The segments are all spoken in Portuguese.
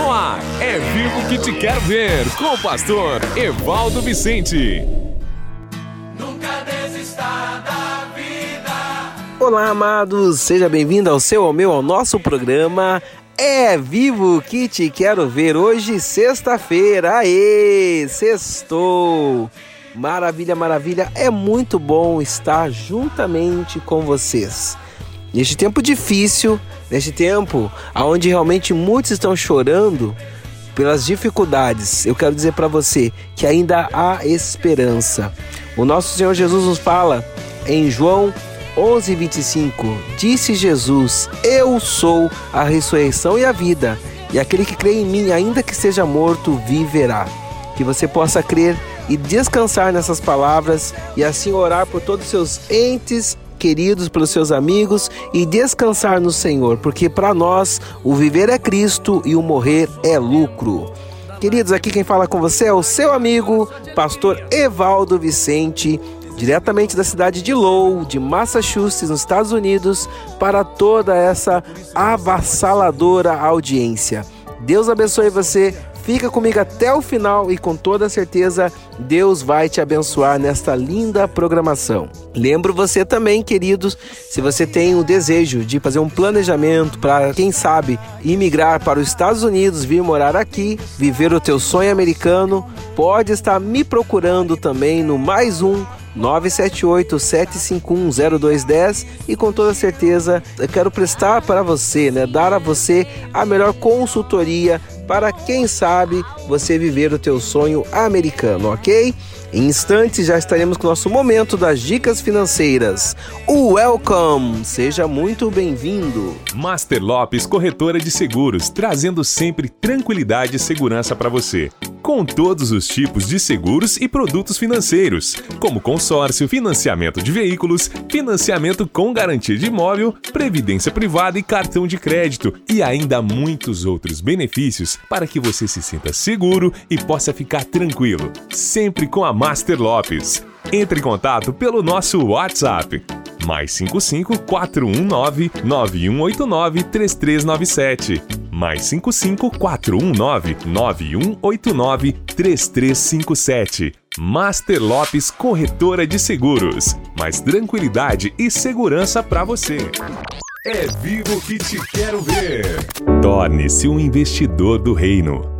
No ar, é vivo que te quero ver, com o pastor Evaldo Vicente. Nunca desista da vida. Olá, amados, seja bem-vindo ao seu, ao meu, ao nosso programa. É vivo que te quero ver hoje, sexta-feira. Aê, sextou! Maravilha, maravilha. É muito bom estar juntamente com vocês. Neste tempo difícil, neste tempo onde realmente muitos estão chorando pelas dificuldades, eu quero dizer para você que ainda há esperança. O nosso Senhor Jesus nos fala em João 11:25. Disse Jesus: Eu sou a ressurreição e a vida, e aquele que crê em mim, ainda que seja morto, viverá. Que você possa crer e descansar nessas palavras e assim orar por todos os seus entes queridos, pelos seus amigos e descansar no Senhor, porque para nós o viver é Cristo e o morrer é lucro. Queridos, aqui quem fala com você é o seu amigo, pastor Evaldo Vicente, diretamente da cidade de Lowell, de Massachusetts, nos Estados Unidos, para toda essa avassaladora audiência. Deus abençoe você Fica comigo até o final e com toda certeza Deus vai te abençoar nesta linda programação. Lembro você também, queridos, se você tem o desejo de fazer um planejamento para, quem sabe, imigrar para os Estados Unidos, vir morar aqui, viver o teu sonho americano, pode estar me procurando também no mais um 978-751-0210 e com toda certeza eu quero prestar para você, né, dar a você a melhor consultoria para quem sabe você viver o teu sonho americano, ok? Em instantes já estaremos com o nosso momento das dicas financeiras. Welcome! Seja muito bem-vindo. Master Lopes Corretora de Seguros, trazendo sempre tranquilidade e segurança para você com todos os tipos de seguros e produtos financeiros, como consórcio, financiamento de veículos, financiamento com garantia de imóvel, previdência privada e cartão de crédito, e ainda muitos outros benefícios para que você se sinta seguro e possa ficar tranquilo, sempre com a Master Lopes. Entre em contato pelo nosso WhatsApp mais 55 419 9189 3397. Mais 55 419 9189 3357. Master Lopes Corretora de Seguros. Mais tranquilidade e segurança para você. É vivo que te quero ver. Torne-se um investidor do reino.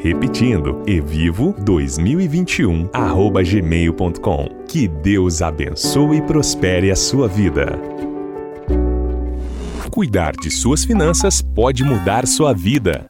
Repetindo, evivo2021@gmail.com. Que Deus abençoe e prospere a sua vida. Cuidar de suas finanças pode mudar sua vida.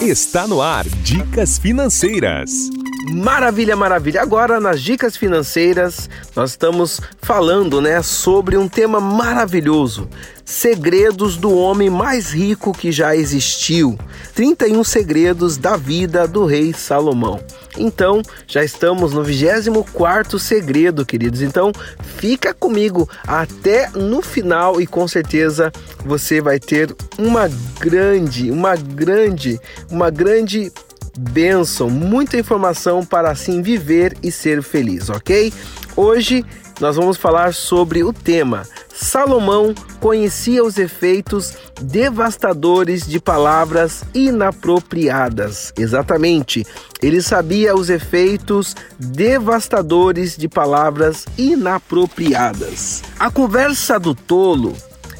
Está no ar Dicas Financeiras. Maravilha, maravilha. Agora nas dicas financeiras, nós estamos falando, né, sobre um tema maravilhoso: segredos do homem mais rico que já existiu. 31 segredos da vida do rei Salomão. Então, já estamos no 24º segredo, queridos. Então, fica comigo até no final e com certeza você vai ter uma grande, uma grande, uma grande bênção, muita informação para assim viver e ser feliz, ok? Hoje nós vamos falar sobre o tema Salomão conhecia os efeitos devastadores de palavras inapropriadas. Exatamente, ele sabia os efeitos devastadores de palavras inapropriadas. A conversa do tolo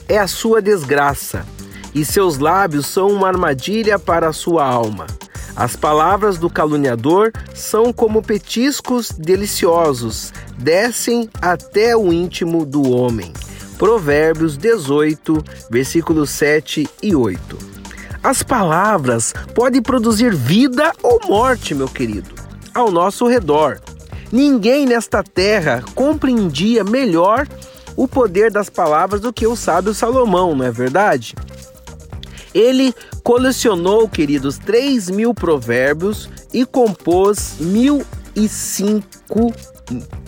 é a sua desgraça, e seus lábios são uma armadilha para a sua alma. As palavras do caluniador são como petiscos deliciosos, descem até o íntimo do homem. Provérbios 18, versículos 7 e 8. As palavras podem produzir vida ou morte, meu querido, ao nosso redor. Ninguém nesta terra compreendia melhor o poder das palavras do que o sábio Salomão, não é verdade? Ele colecionou, queridos, 3 mil provérbios e compôs mil e cinco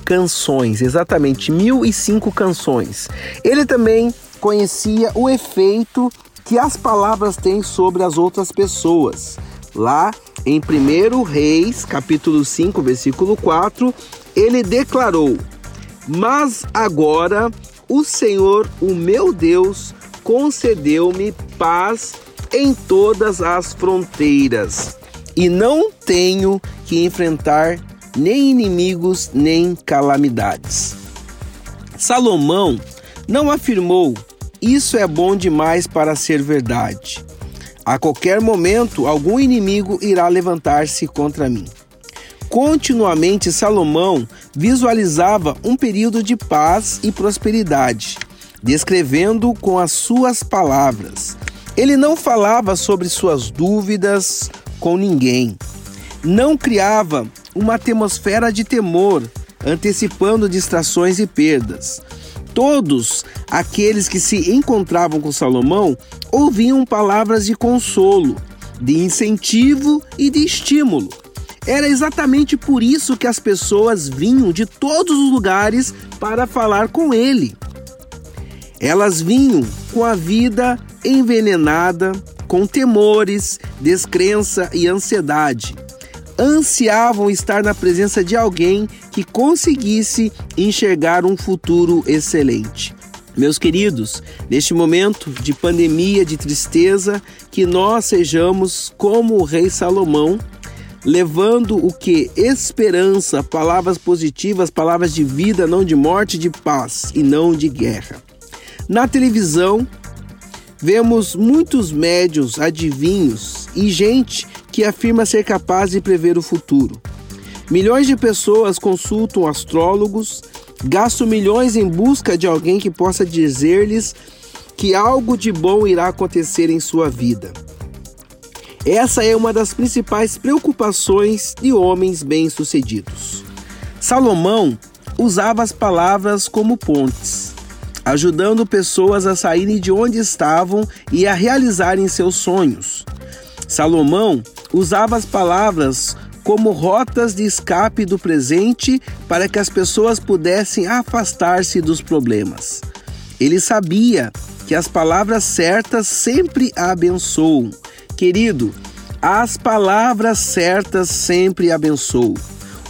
canções, exatamente mil e cinco canções. Ele também conhecia o efeito que as palavras têm sobre as outras pessoas. Lá em 1 Reis, capítulo 5, versículo 4, ele declarou: Mas agora o Senhor, o meu Deus, concedeu-me paz em todas as fronteiras, e não tenho que enfrentar nem inimigos nem calamidades. Salomão não afirmou: Isso é bom demais para ser verdade. A qualquer momento, algum inimigo irá levantar-se contra mim. Continuamente, Salomão visualizava um período de paz e prosperidade, descrevendo com as suas palavras. Ele não falava sobre suas dúvidas com ninguém. Não criava uma atmosfera de temor, antecipando distrações e perdas. Todos aqueles que se encontravam com Salomão ouviam palavras de consolo, de incentivo e de estímulo. Era exatamente por isso que as pessoas vinham de todos os lugares para falar com ele. Elas vinham com a vida envenenada, com temores, descrença e ansiedade ansiavam estar na presença de alguém que conseguisse enxergar um futuro excelente. Meus queridos, neste momento de pandemia, de tristeza, que nós sejamos como o rei Salomão, levando o que? Esperança, palavras positivas, palavras de vida, não de morte, de paz e não de guerra. Na televisão, vemos muitos médios, adivinhos e gente que afirma ser capaz de prever o futuro. Milhões de pessoas consultam astrólogos, gastam milhões em busca de alguém que possa dizer-lhes que algo de bom irá acontecer em sua vida. Essa é uma das principais preocupações de homens bem-sucedidos. Salomão usava as palavras como pontes, ajudando pessoas a saírem de onde estavam e a realizarem seus sonhos. Salomão usava as palavras como rotas de escape do presente para que as pessoas pudessem afastar-se dos problemas. Ele sabia que as palavras certas sempre abençoam. Querido, as palavras certas sempre abençoam.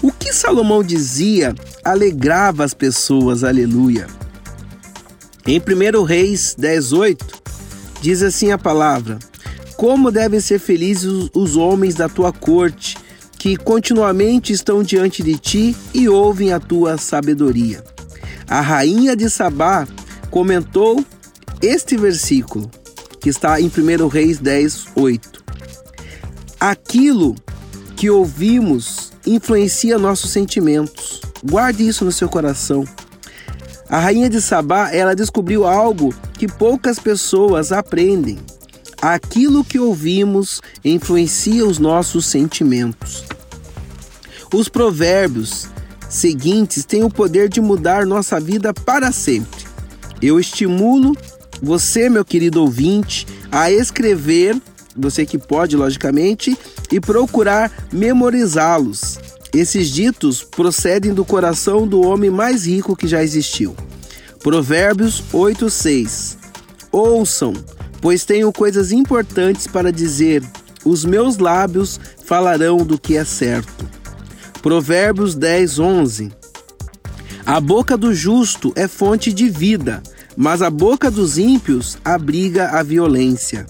O que Salomão dizia alegrava as pessoas, aleluia. Em 1 Reis 18, diz assim a palavra: como devem ser felizes os homens da tua corte, que continuamente estão diante de ti e ouvem a tua sabedoria. A rainha de Sabá comentou este versículo, que está em 1 Reis 10, 8. Aquilo que ouvimos influencia nossos sentimentos. Guarde isso no seu coração. A rainha de Sabá, ela descobriu algo que poucas pessoas aprendem aquilo que ouvimos influencia os nossos sentimentos. Os provérbios seguintes têm o poder de mudar nossa vida para sempre. Eu estimulo você, meu querido ouvinte, a escrever, você que pode, logicamente, e procurar memorizá-los. Esses ditos procedem do coração do homem mais rico que já existiu. Provérbios 8:6. Ouçam pois tenho coisas importantes para dizer. Os meus lábios falarão do que é certo. Provérbios 10, 11. A boca do justo é fonte de vida, mas a boca dos ímpios abriga a violência.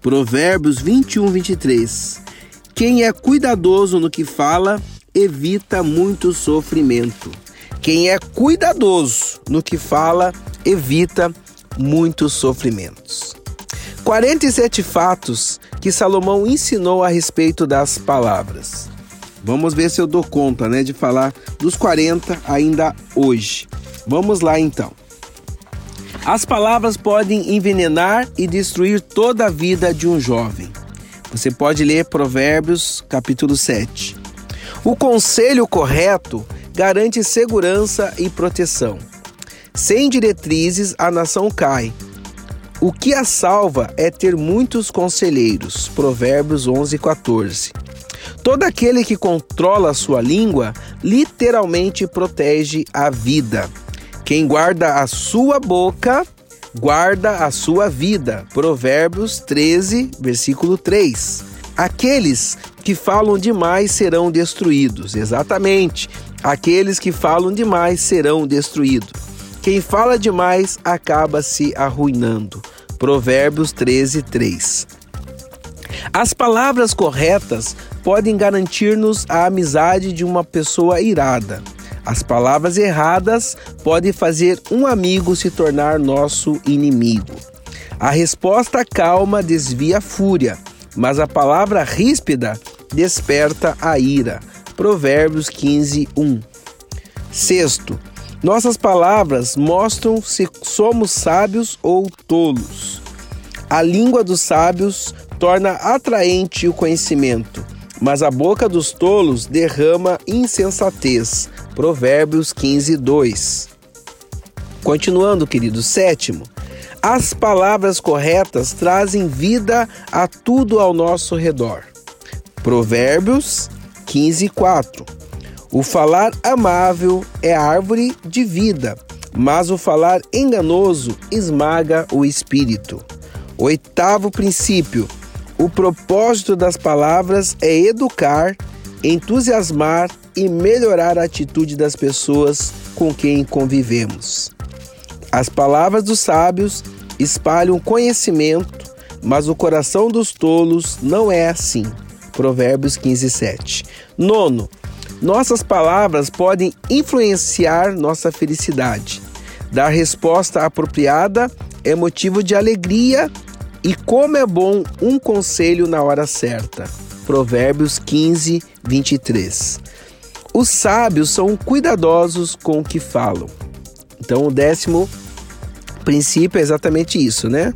Provérbios 21, 23. Quem é cuidadoso no que fala, evita muito sofrimento. Quem é cuidadoso no que fala, evita muitos sofrimentos. 47 fatos que Salomão ensinou a respeito das palavras. Vamos ver se eu dou conta, né, de falar dos 40 ainda hoje. Vamos lá então. As palavras podem envenenar e destruir toda a vida de um jovem. Você pode ler Provérbios, capítulo 7. O conselho correto garante segurança e proteção. Sem diretrizes, a nação cai O que a salva é ter muitos conselheiros. Provérbios 11, 14. Todo aquele que controla a sua língua literalmente protege a vida. Quem guarda a sua boca, guarda a sua vida. Provérbios 13, versículo 3. Aqueles que falam demais serão destruídos. Exatamente. Aqueles que falam demais serão destruídos. Quem fala demais acaba se arruinando. Provérbios 13, 3. As palavras corretas podem garantir-nos a amizade de uma pessoa irada. As palavras erradas podem fazer um amigo se tornar nosso inimigo. A resposta calma desvia a fúria, mas a palavra ríspida desperta a ira. Provérbios 15, 1. Sexto, nossas palavras mostram se somos sábios ou tolos. A língua dos sábios torna atraente o conhecimento, mas a boca dos tolos derrama insensatez. Provérbios 15, 2. Continuando, querido, sétimo. As palavras corretas trazem vida a tudo ao nosso redor. Provérbios 15, 4. O falar amável é árvore de vida, mas o falar enganoso esmaga o espírito. Oitavo princípio: o propósito das palavras é educar, entusiasmar e melhorar a atitude das pessoas com quem convivemos. As palavras dos sábios espalham conhecimento, mas o coração dos tolos não é assim. Provérbios 15, 7. Nono, nossas palavras podem influenciar nossa felicidade. Dar resposta apropriada é motivo de alegria e como é bom um conselho na hora certa. Provérbios 15, 23. Os sábios são cuidadosos com o que falam. Então, o décimo princípio é exatamente isso, né?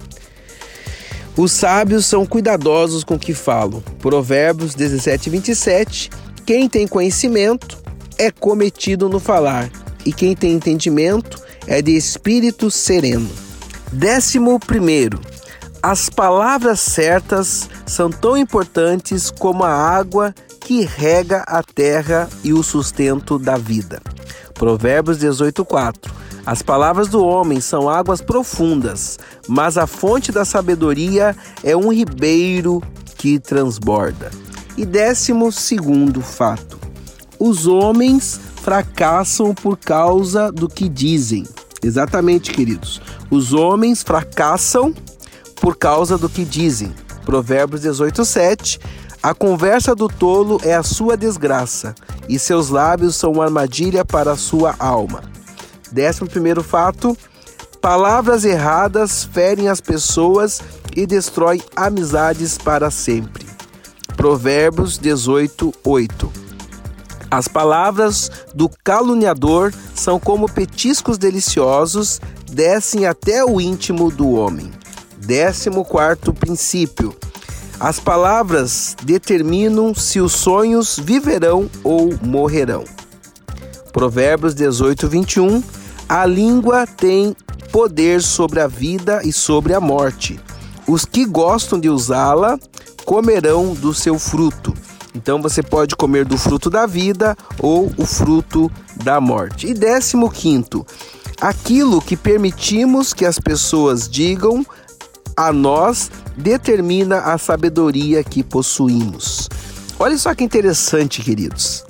Os sábios são cuidadosos com o que falam. Provérbios 17, 27 quem tem conhecimento é cometido no falar, e quem tem entendimento é de espírito sereno. Décimo primeiro, as palavras certas são tão importantes como a água que rega a terra e o sustento da vida. Provérbios 18:4. As palavras do homem são águas profundas, mas a fonte da sabedoria é um ribeiro que transborda. E décimo segundo fato: os homens fracassam por causa do que dizem. Exatamente, queridos. Os homens fracassam por causa do que dizem. Provérbios 18, 7. A conversa do tolo é a sua desgraça, e seus lábios são uma armadilha para a sua alma. Décimo primeiro fato: palavras erradas ferem as pessoas e destrói amizades para sempre. Provérbios 18, 8. As palavras do caluniador são como petiscos deliciosos, descem até o íntimo do homem. Décimo quarto princípio. As palavras determinam se os sonhos viverão ou morrerão. Provérbios 18, 21. A língua tem poder sobre a vida e sobre a morte. Os que gostam de usá-la comerão do seu fruto. Então você pode comer do fruto da vida ou o fruto da morte. E décimo quinto, aquilo que permitimos que as pessoas digam a nós determina a sabedoria que possuímos. Olha só que interessante, queridos.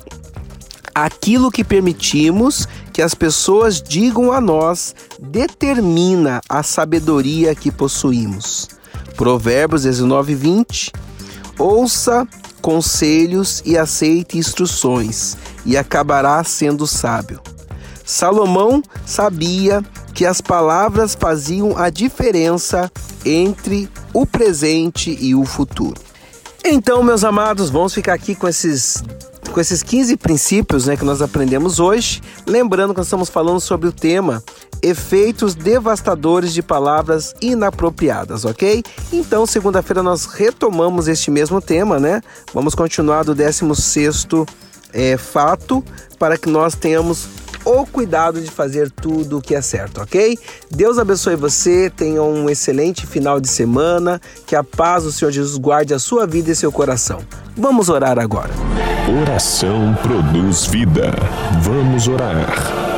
Aquilo que permitimos que as pessoas digam a nós determina a sabedoria que possuímos. Provérbios 19, 20. Ouça conselhos e aceite instruções, e acabará sendo sábio. Salomão sabia que as palavras faziam a diferença entre o presente e o futuro. Então, meus amados, vamos ficar aqui com esses com esses 15 princípios né, que nós aprendemos hoje. Lembrando que nós estamos falando sobre o tema efeitos devastadores de palavras inapropriadas, ok? Então, segunda-feira nós retomamos este mesmo tema, né? Vamos continuar do 16 é, fato para que nós tenhamos o cuidado de fazer tudo o que é certo, ok? Deus abençoe você, tenha um excelente final de semana, que a paz do Senhor Jesus guarde a sua vida e seu coração. Vamos orar agora. Oração produz vida. Vamos orar.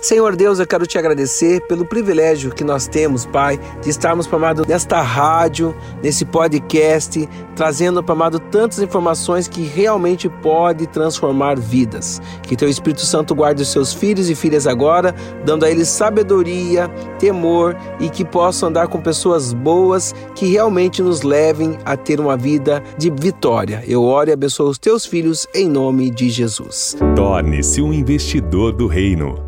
Senhor Deus, eu quero te agradecer pelo privilégio que nós temos, Pai, de estarmos, Pai amado, nesta rádio, nesse podcast, trazendo, Pai amado, tantas informações que realmente pode transformar vidas. Que Teu Espírito Santo guarde os seus filhos e filhas agora, dando a eles sabedoria, temor e que possam andar com pessoas boas que realmente nos levem a ter uma vida de vitória. Eu oro e abençoo os Teus filhos em nome de Jesus. Torne-se um investidor do reino.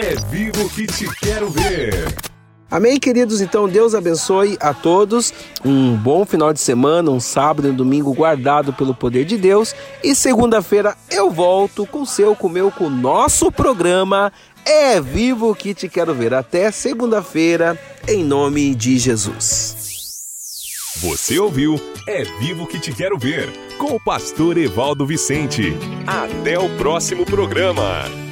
É vivo que te quero ver. Amém, queridos? Então, Deus abençoe a todos. Um bom final de semana, um sábado e um domingo guardado pelo poder de Deus. E segunda-feira eu volto com o seu, com o meu, com o nosso programa É Vivo que te quero ver. Até segunda-feira, em nome de Jesus. Você ouviu É Vivo que te quero ver, com o pastor Evaldo Vicente. Até o próximo programa.